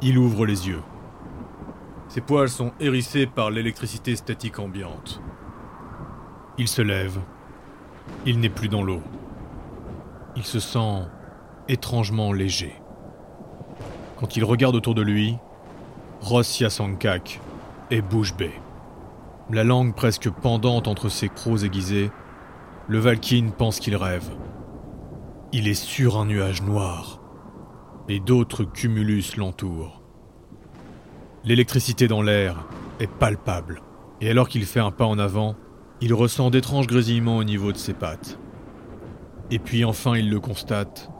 Il ouvre les yeux. Ses poils sont hérissés par l'électricité statique ambiante. Il se lève. Il n'est plus dans l'eau. Il se sent étrangement léger. Quand il regarde autour de lui, Ross Yasankak est bouche bée. La langue presque pendante entre ses crocs aiguisés, le Valkyne pense qu'il rêve. Il est sur un nuage noir, et d'autres cumulus l'entourent. L'électricité dans l'air est palpable, et alors qu'il fait un pas en avant, il ressent d'étranges grésillements au niveau de ses pattes. Et puis enfin il le constate,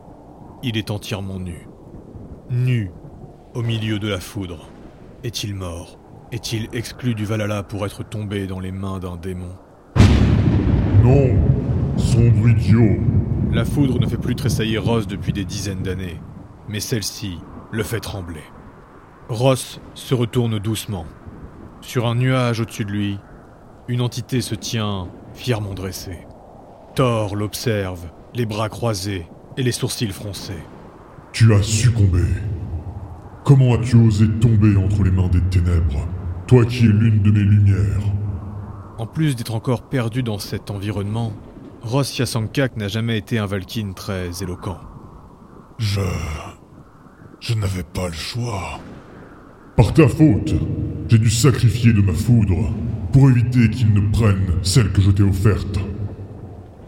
il est entièrement nu. Nu, au milieu de la foudre. Est-il mort? Est-il exclu du Valhalla pour être tombé dans les mains d'un démon? Non Sombre idiot La foudre ne fait plus tressaillir Ross depuis des dizaines d'années, mais celle-ci le fait trembler. Ross se retourne doucement. Sur un nuage au-dessus de lui, une entité se tient fièrement dressée. Thor l'observe, les bras croisés et les sourcils froncés. Tu as succombé. Comment as-tu osé tomber entre les mains des ténèbres, toi qui es l'une de mes lumières? En plus d'être encore perdu dans cet environnement, Ross Yasankak n'a jamais été un Valkyne très éloquent. Je... Je n'avais pas le choix. Par ta faute, j'ai dû sacrifier de ma foudre pour éviter qu'ils ne prennent celle que je t'ai offerte.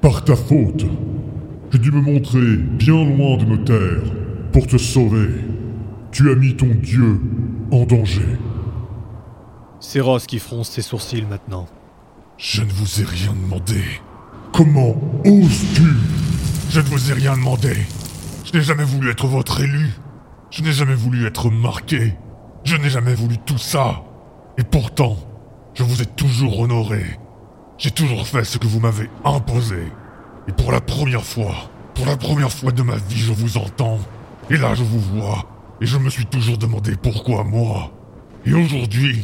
Par ta faute, j'ai dû me montrer bien loin de nos terres pour te sauver. Tu as mis ton dieu en danger. C'est Ross qui fronce ses sourcils maintenant. Je ne vous ai rien demandé. Comment oses-tu? Je ne vous ai rien demandé. Je n'ai jamais voulu être votre élu. Je n'ai jamais voulu être marqué. Je n'ai jamais voulu tout ça. Et pourtant, je vous ai toujours honoré. J'ai toujours fait ce que vous m'avez imposé. Et pour la première fois, pour la première fois de ma vie, je vous entends. Et là, je vous vois. Et je me suis toujours demandé pourquoi moi. Et aujourd'hui,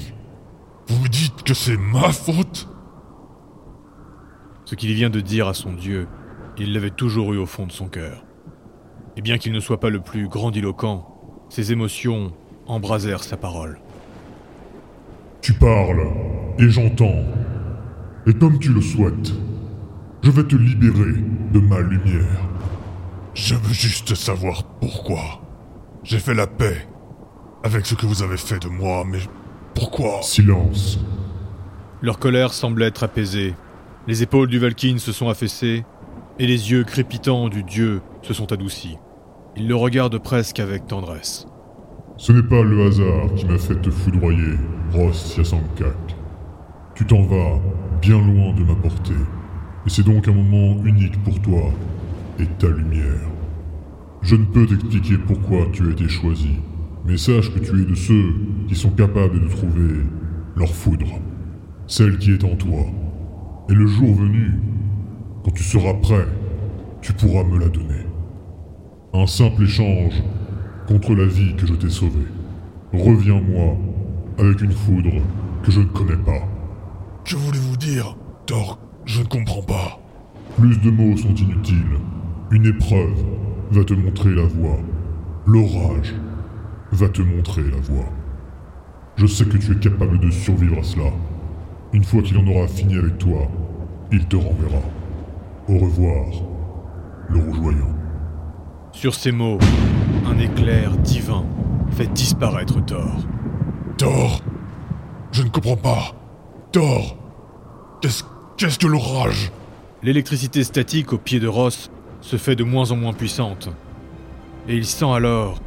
vous me dites que c'est ma faute Ce qu'il vient de dire à son Dieu, il l'avait toujours eu au fond de son cœur. Et bien qu'il ne soit pas le plus grandiloquent, ses émotions embrasèrent sa parole. Tu parles, et j'entends. Et comme tu le souhaites, je vais te libérer de ma lumière. Je veux juste savoir pourquoi. J'ai fait la paix avec ce que vous avez fait de moi, mais pourquoi? Silence. Leur colère semble être apaisée. Les épaules du Valkyne se sont affaissées, et les yeux crépitants du dieu se sont adoucis. Il le regarde presque avec tendresse. Ce n'est pas le hasard qui m'a fait te foudroyer, Ross Yasankak. Tu t'en vas bien loin de ma portée, et c'est donc un moment unique pour toi et ta lumière. Je ne peux t'expliquer pourquoi tu as été choisi, mais sache que tu es de ceux qui sont capables de trouver leur foudre, celle qui est en toi. Et le jour venu, quand tu seras prêt, tu pourras me la donner. Un simple échange contre la vie que je t'ai sauvée. Reviens-moi avec une foudre que je ne connais pas. Que voulez-vous dire, Thor Je ne comprends pas. Plus de mots sont inutiles. Une épreuve va te montrer la voie. L'orage va te montrer la voie. Je sais que tu es capable de survivre à cela. Une fois qu'il en aura fini avec toi, il te renverra. Au revoir, le rougeoyant. Sur ces mots, un éclair divin fait disparaître Thor. Thor? Je ne comprends pas. Thor? Qu'est-ce qu'est-ce que l'orage? L'électricité statique au pied de Ross se fait de moins en moins puissante. Et il sent alors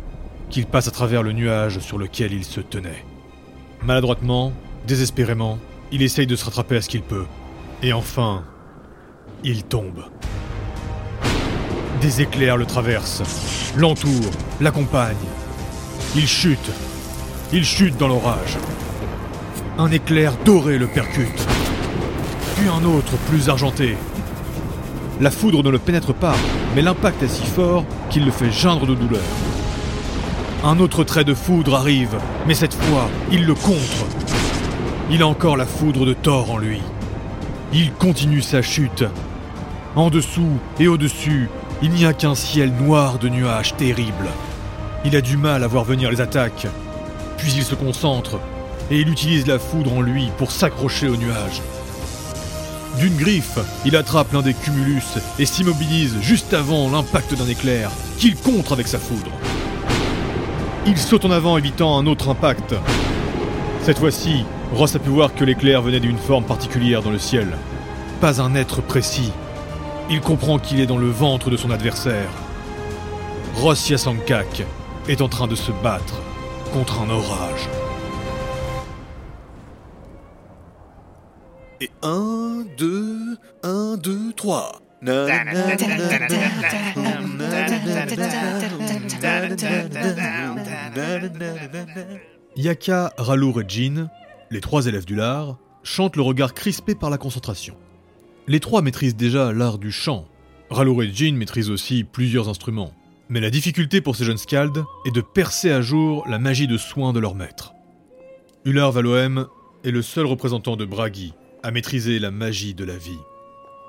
qu'il passe à travers le nuage sur lequel il se tenait. Maladroitement, désespérément, il essaye de se rattraper à ce qu'il peut. Et enfin, il tombe. Des éclairs le traversent, l'entourent, l'accompagnent. Il chute. Il chute dans l'orage. Un éclair doré le percute. Puis un autre plus argenté. La foudre ne le pénètre pas, mais l'impact est si fort qu'il le fait geindre de douleur. Un autre trait de foudre arrive, mais cette fois, il le contre. Il a encore la foudre de Thor en lui. Il continue sa chute. En dessous et au-dessus, il n'y a qu'un ciel noir de nuages terribles. Il a du mal à voir venir les attaques, Puis il se concentre, et il utilise la foudre en lui pour s'accrocher au nuage. D'une griffe, il attrape l'un des cumulus et s'immobilise juste avant l'impact d'un éclair, qu'il contre avec sa foudre. Il saute en avant évitant un autre impact. Cette fois-ci, Ross a pu voir que l'éclair venait d'une forme particulière dans le ciel. Pas un être précis. Il comprend qu'il est dans le ventre de son adversaire. Ross Yasankak est en train de se battre contre un orage. Et 1, 2, 1, 2, 3. Yaka, Ralour et Jin, les trois élèves du lard, chantent le regard crispé par la concentration. Les trois maîtrisent déjà l'art du chant. Ralour et Jin maîtrisent aussi plusieurs instruments. Mais la difficulté pour ces jeunes scalds est de percer à jour la magie de soin de leur maître. Ular Valoem est le seul représentant de Bragi à maîtriser la magie de la vie.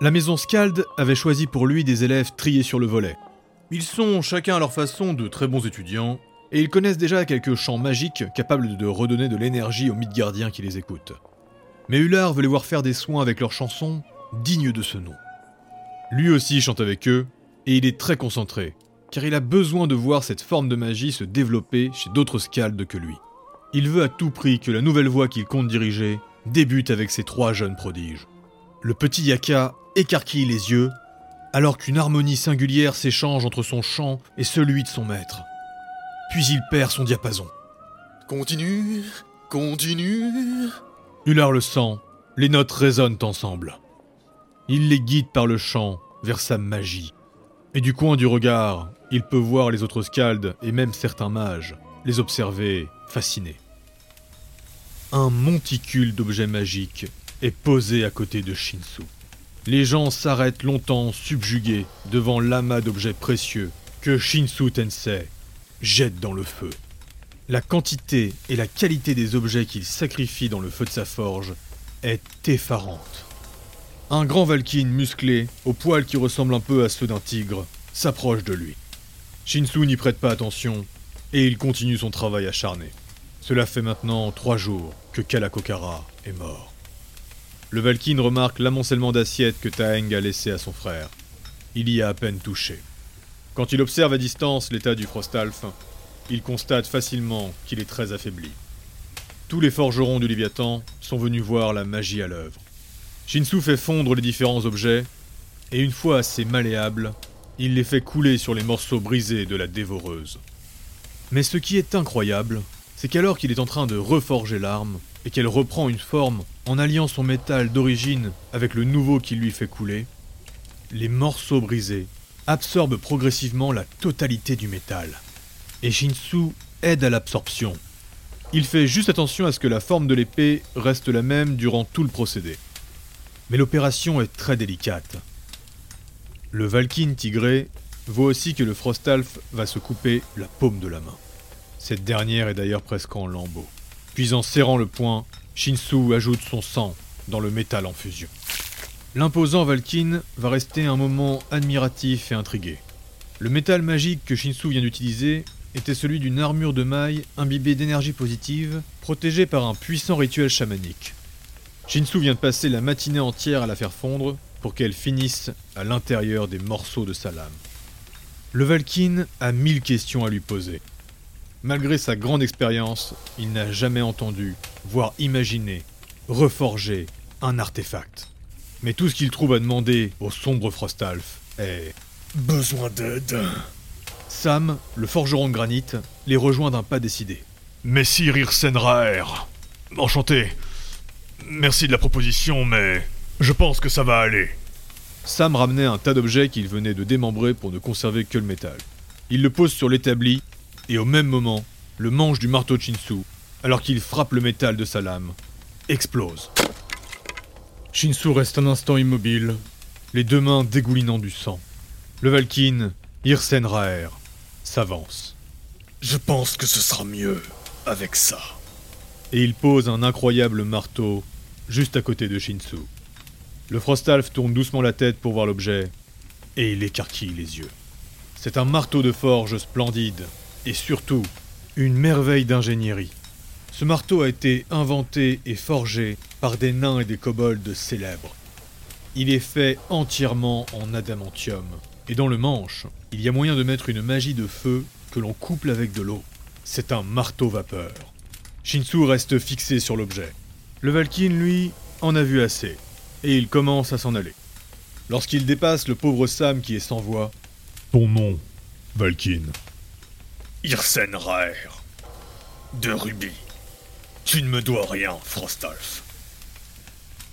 La maison Scald avait choisi pour lui des élèves triés sur le volet. Ils sont chacun à leur façon de très bons étudiants, et ils connaissent déjà quelques chants magiques capables de redonner de l'énergie aux Midgardiens qui les écoutent. Mais Ular veut les voir faire des soins avec leurs chansons dignes de ce nom. Lui aussi chante avec eux, et il est très concentré, car il a besoin de voir cette forme de magie se développer chez d'autres Scalds que lui. Il veut à tout prix que la nouvelle voie qu'il compte diriger débute avec ces trois jeunes prodiges. Le petit Yaka écarquille les yeux, alors qu'une harmonie singulière s'échange entre son chant et celui de son maître. Puis il perd son diapason. Continue, continue. Ular le sent, les notes résonnent ensemble. Il les guide par le chant vers sa magie. Et du coin du regard, il peut voir les autres scalds et même certains mages les observer fascinés. Un monticule d'objets magiques est posé à côté de Shinsu. Les gens s'arrêtent longtemps subjugués devant l'amas d'objets précieux que Shinsu Tensei jette dans le feu. La quantité et la qualité des objets qu'il sacrifie dans le feu de sa forge est effarante. Un grand Valkyne musclé, aux poils qui ressemblent un peu à ceux d'un tigre, s'approche de lui. Shinsu n'y prête pas attention et il continue son travail acharné. Cela fait maintenant trois jours que Kalakokara est mort. Le Valkyne remarque l'amoncellement d'assiettes que Taeng a laissé à son frère. Il y a à peine touché. Quand il observe à distance l'état du Frostalf, il constate facilement qu'il est très affaibli. Tous les forgerons du Léviathan sont venus voir la magie à l'œuvre. Shinsu fait fondre les différents objets, et une fois assez malléables, il les fait couler sur les morceaux brisés de la dévoreuse. Mais ce qui est incroyable, c'est qu'alors qu'il est en train de reforger l'arme, et qu'elle reprend une forme en alliant son métal d'origine avec le nouveau qui lui fait couler, les morceaux brisés absorbent progressivement la totalité du métal. Et Shinsu aide à l'absorption. Il fait juste attention à ce que la forme de l'épée reste la même durant tout le procédé. Mais l'opération est très délicate. Le Valkyne tigré voit aussi que le Frostalf va se couper la paume de la main. Cette dernière est d'ailleurs presque en lambeaux. Puis en serrant le poing, Shinsu ajoute son sang dans le métal en fusion. L'imposant Valkyne va rester un moment admiratif et intrigué. Le métal magique que Shinsu vient d'utiliser était celui d'une armure de maille imbibée d'énergie positive, protégée par un puissant rituel chamanique. Shinsu vient de passer la matinée entière à la faire fondre pour qu'elle finisse à l'intérieur des morceaux de sa lame. Le Valkyne a mille questions à lui poser. Malgré sa grande expérience, il n'a jamais entendu, voire imaginé, reforger un artefact. Mais tout ce qu'il trouve à demander au sombre Frostalf est Besoin d'aide. Sam, le forgeron de granit, les rejoint d'un pas décidé. Messire Irsenraer. Enchanté. Merci de la proposition, mais je pense que ça va aller. Sam ramenait un tas d'objets qu'il venait de démembrer pour ne conserver que le métal. Il le pose sur l'établi et au même moment, le manche du marteau Shinsu, alors qu'il frappe le métal de sa lame, explose. Shinsu reste un instant immobile, les deux mains dégoulinant du sang. Le Valkyne, Hirsen Raer, s'avance. Je pense que ce sera mieux avec ça. Et il pose un incroyable marteau juste à côté de Shinsu. Le Frostalf tourne doucement la tête pour voir l'objet, et il écarquille les yeux. C'est un marteau de forge splendide, et surtout une merveille d'ingénierie. Ce marteau a été inventé et forgé par des nains et des kobolds célèbres. Il est fait entièrement en adamantium. Et dans le manche, il y a moyen de mettre une magie de feu que l'on couple avec de l'eau. C'est un marteau vapeur. Shinsu reste fixé sur l'objet. Le Valkyne, lui, en a vu assez, et il commence à s'en aller. Lorsqu'il dépasse le pauvre Sam qui est sans voix, Ton nom, Valkyne. Irsen Raer. De Ruby. Tu ne me dois rien, Frostolf.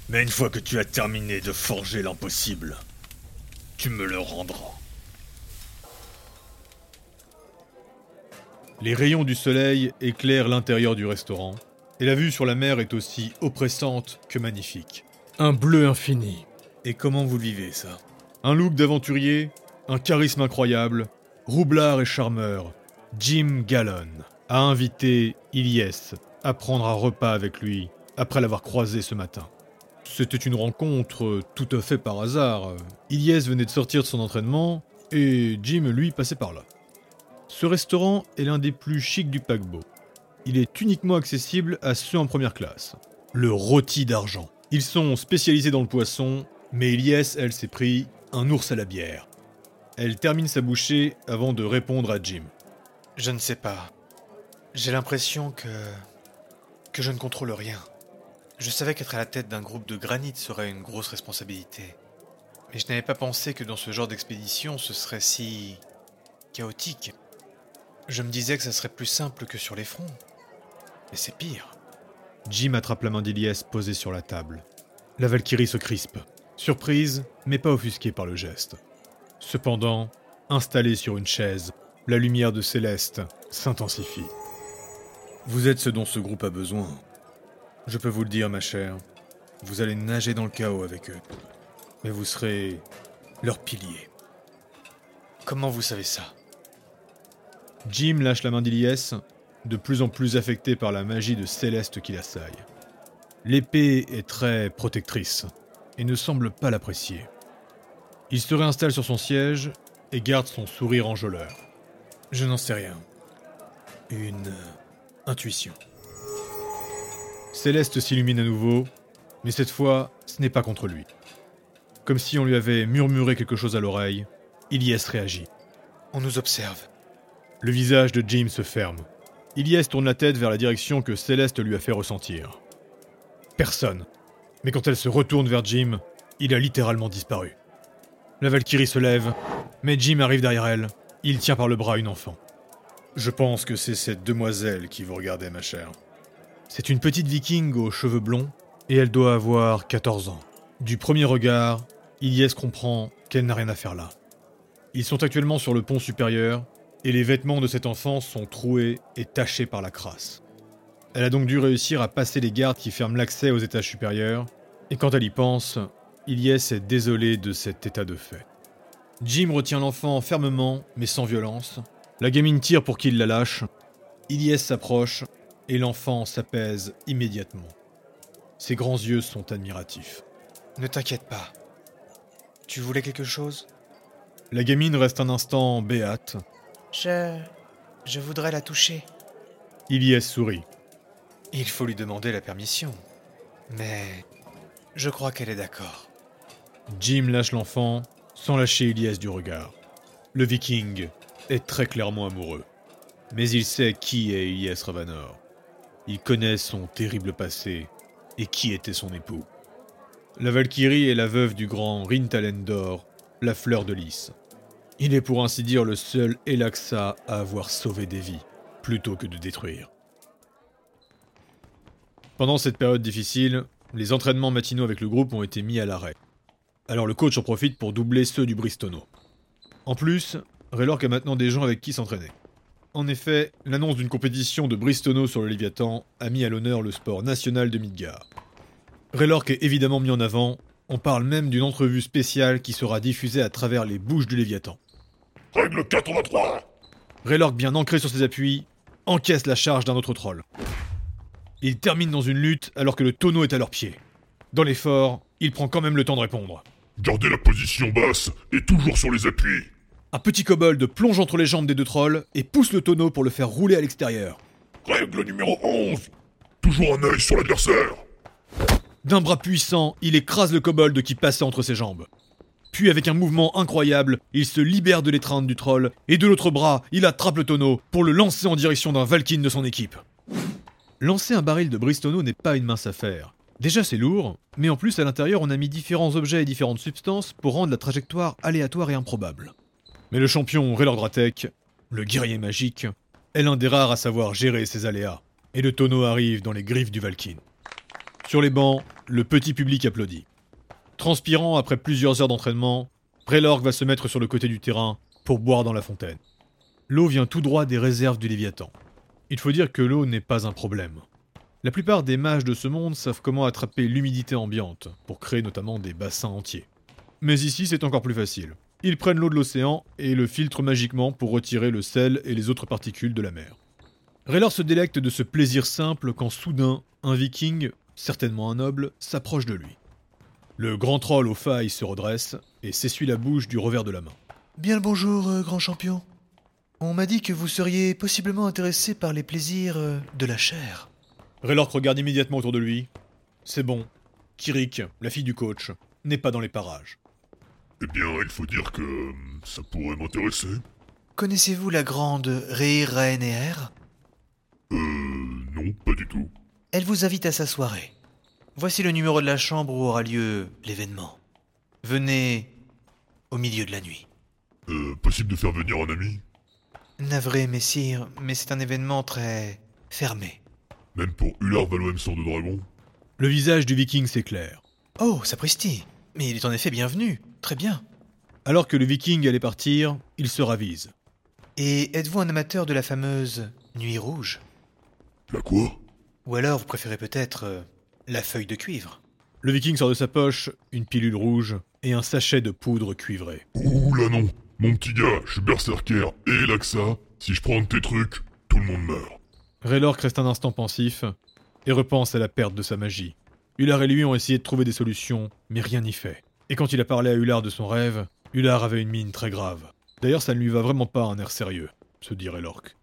Mais une fois que tu as terminé de forger l'impossible, tu me le rendras. Les rayons du soleil éclairent l'intérieur du restaurant, et la vue sur la mer est aussi oppressante que magnifique. Un bleu infini. Et comment vous le vivez ça? Un look d'aventurier, un charisme incroyable, roublard et charmeur, Jim Gallon a invité Ilyes à prendre un repas avec lui après l'avoir croisé ce matin. C'était une rencontre tout à fait par hasard. Ilyes venait de sortir de son entraînement et Jim, lui, passait par là. Ce restaurant est l'un des plus chics du paquebot. Il est uniquement accessible à ceux en première classe. Le rôti d'argent. Ils sont spécialisés dans le poisson, mais Ilyes, elle, s'est pris un ours à la bière. Elle termine sa bouchée avant de répondre à Jim. Je ne sais pas. J'ai l'impression que. que je ne contrôle rien. Je savais qu'être à la tête d'un groupe de granit serait une grosse responsabilité. Mais je n'avais pas pensé que dans ce genre d'expédition, ce serait si. chaotique. Je me disais que ça serait plus simple que sur les fronts. Mais c'est pire. Jim attrape la main d'Ilyes posée sur la table. La Valkyrie se crispe. Surprise, mais pas offusquée par le geste. Cependant, installée sur une chaise, la lumière de Céleste s'intensifie. Vous êtes ce dont ce groupe a besoin. Je peux vous le dire, ma chère. Vous allez nager dans le chaos avec eux. Mais vous serez leur pilier. Comment vous savez ça? Jim lâche la main d'Iliès, de plus en plus affecté par la magie de Céleste qui l'assaille. L'épée est très protectrice et ne semble pas l'apprécier. Il se réinstalle sur son siège et garde son sourire enjôleur. Je n'en sais rien. Une euh, intuition. Céleste s'illumine à nouveau, mais cette fois, ce n'est pas contre lui. Comme si on lui avait murmuré quelque chose à l'oreille, Ilyes réagit. On nous observe. Le visage de Jim se ferme. Ilyes tourne la tête vers la direction que Céleste lui a fait ressentir. Personne. Mais quand elle se retourne vers Jim, il a littéralement disparu. La Valkyrie se lève, mais Jim arrive derrière elle. Il tient par le bras une enfant. Je pense que c'est cette demoiselle qui vous regardait, ma chère. C'est une petite viking aux cheveux blonds, et elle doit avoir 14 ans. Du premier regard, Ilyes comprend qu'elle n'a rien à faire là. Ils sont actuellement sur le pont supérieur, et les vêtements de cet enfant sont troués et tachés par la crasse. Elle a donc dû réussir à passer les gardes qui ferment l'accès aux étages supérieurs, et quand elle y pense, Ilyes est désolé de cet état de fait. Jim retient l'enfant fermement, mais sans violence. La gamine tire pour qu'il la lâche. Ilyes s'approche, et l'enfant s'apaise immédiatement. Ses grands yeux sont admiratifs. Ne t'inquiète pas. Tu voulais quelque chose? La gamine reste un instant béate. Je. Je voudrais la toucher. Ilyes sourit. Il faut lui demander la permission. Mais. Je crois qu'elle est d'accord. Jim lâche l'enfant sans lâcher Ilyes du regard. Le viking est très clairement amoureux. Mais il sait qui est Ilyes Ravanor. Il connaît son terrible passé et qui était son époux. La Valkyrie est la veuve du grand Rintalendor, la fleur de lys. Il est pour ainsi dire le seul Elaxa à avoir sauvé des vies, plutôt que de détruire. Pendant cette période difficile, les entraînements matinaux avec le groupe ont été mis à l'arrêt. Alors le coach en profite pour doubler ceux du Bristono. En plus, Raylork a maintenant des gens avec qui s'entraîner. En effet, l'annonce d'une compétition de Bristono sur le Léviathan a mis à l'honneur le sport national de Midgard. Raylork est évidemment mis en avant, on parle même d'une entrevue spéciale qui sera diffusée à travers les bouches du Léviathan. Règle 83 Raylork, bien ancré sur ses appuis, encaisse la charge d'un autre troll. Il termine dans une lutte alors que le tonneau est à leurs pieds. Dans l'effort, il prend quand même le temps de répondre. Gardez la position basse et toujours sur les appuis. Un petit kobold plonge entre les jambes des deux trolls et pousse le tonneau pour le faire rouler à l'extérieur. Règle numéro 11 toujours un œil sur l'adversaire. D'un bras puissant, il écrase le kobold qui passait entre ses jambes. Puis avec un mouvement incroyable, il se libère de l'étreinte du troll, et de l'autre bras, il attrape le tonneau pour le lancer en direction d'un Valkyne de son équipe. Lancer un baril de Bristono n'est pas une mince affaire. Déjà c'est lourd, mais en plus à l'intérieur on a mis différents objets et différentes substances pour rendre la trajectoire aléatoire et improbable. Mais le champion Raylord Dratek, le guerrier magique, est l'un des rares à savoir gérer ces aléas, et le tonneau arrive dans les griffes du Valkyne. Sur les bancs, le petit public applaudit. Transpirant après plusieurs heures d'entraînement, Raylord va se mettre sur le côté du terrain pour boire dans la fontaine. L'eau vient tout droit des réserves du Léviathan. Il faut dire que l'eau n'est pas un problème. La plupart des mages de ce monde savent comment attraper l'humidité ambiante, pour créer notamment des bassins entiers. Mais ici, c'est encore plus facile. Ils prennent l'eau de l'océan et le filtrent magiquement pour retirer le sel et les autres particules de la mer. Raylor se délecte de ce plaisir simple quand soudain, un viking, certainement un noble, s'approche de lui. Le grand troll aux failles se redresse et s'essuie la bouche du revers de la main. Bien le bonjour, euh, grand champion. On m'a dit que vous seriez possiblement intéressé par les plaisirs euh, de la chair. Raylord regarde immédiatement autour de lui. C'est bon. Kirik, la fille du coach, n'est pas dans les parages. Eh bien, il faut dire que euh, ça pourrait m'intéresser. Connaissez-vous la grande Reir Raeneer Euh, non, pas du tout. Elle vous invite à sa soirée. Voici le numéro de la chambre où aura lieu l'événement. Venez au milieu de la nuit. Euh, possible de faire venir un ami? Navré, messire, mais c'est un événement très fermé. Même pour Ular Valoem Sang de Dragon? Le visage du viking s'éclaire. Oh, sapristi Mais il est en effet bienvenu. Très bien. Alors que le viking allait partir, il se ravise. Et êtes-vous un amateur de la fameuse Nuit Rouge? La quoi? Ou alors vous préférez peut-être euh, la feuille de cuivre Le viking sort de sa poche une pilule rouge et un sachet de poudre cuivrée. Ouh là non Mon petit gars, je suis berserker et Laxa. Si je prends de tes trucs, tout le monde meurt. Raylork reste un instant pensif et repense à la perte de sa magie. Ular et lui ont essayé de trouver des solutions, mais rien n'y fait. Et quand il a parlé à Ular de son rêve, Ular avait une mine très grave. D'ailleurs, ça ne lui va vraiment pas un air sérieux, se dit Raylork.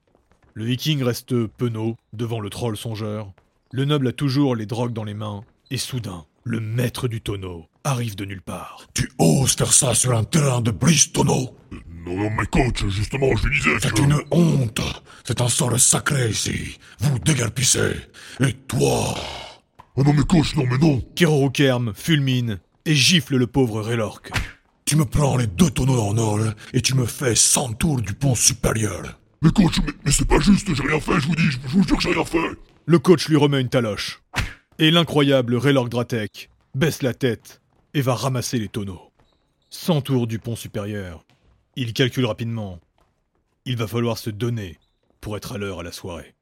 Le viking reste penaud devant le troll songeur. Le noble a toujours les drogues dans les mains, et soudain, le maître du tonneau arrive de nulle part. Tu oses faire ça sur un terrain de Bristono Euh, non, non, mais coach, justement, je lui disais C'est que... une honte. C'est un sort sacré ici. Vous dégarpissez Et toi? Oh non, mais coach, non, mais non. Kerorokerm fulmine et gifle le pauvre Raylork. Tu me prends les deux tonneaux en or et tu me fais 100 tours du pont supérieur. Mais coach, mais, mais c'est pas juste, j'ai rien fait, je vous dis, je, je vous jure que j'ai rien fait Le coach lui remet une taloche. Et l'incroyable Raylork Dratek baisse la tête et va ramasser les tonneaux. 100 tours du pont supérieur. Il calcule rapidement. Il va falloir se donner pour être à l'heure à la soirée.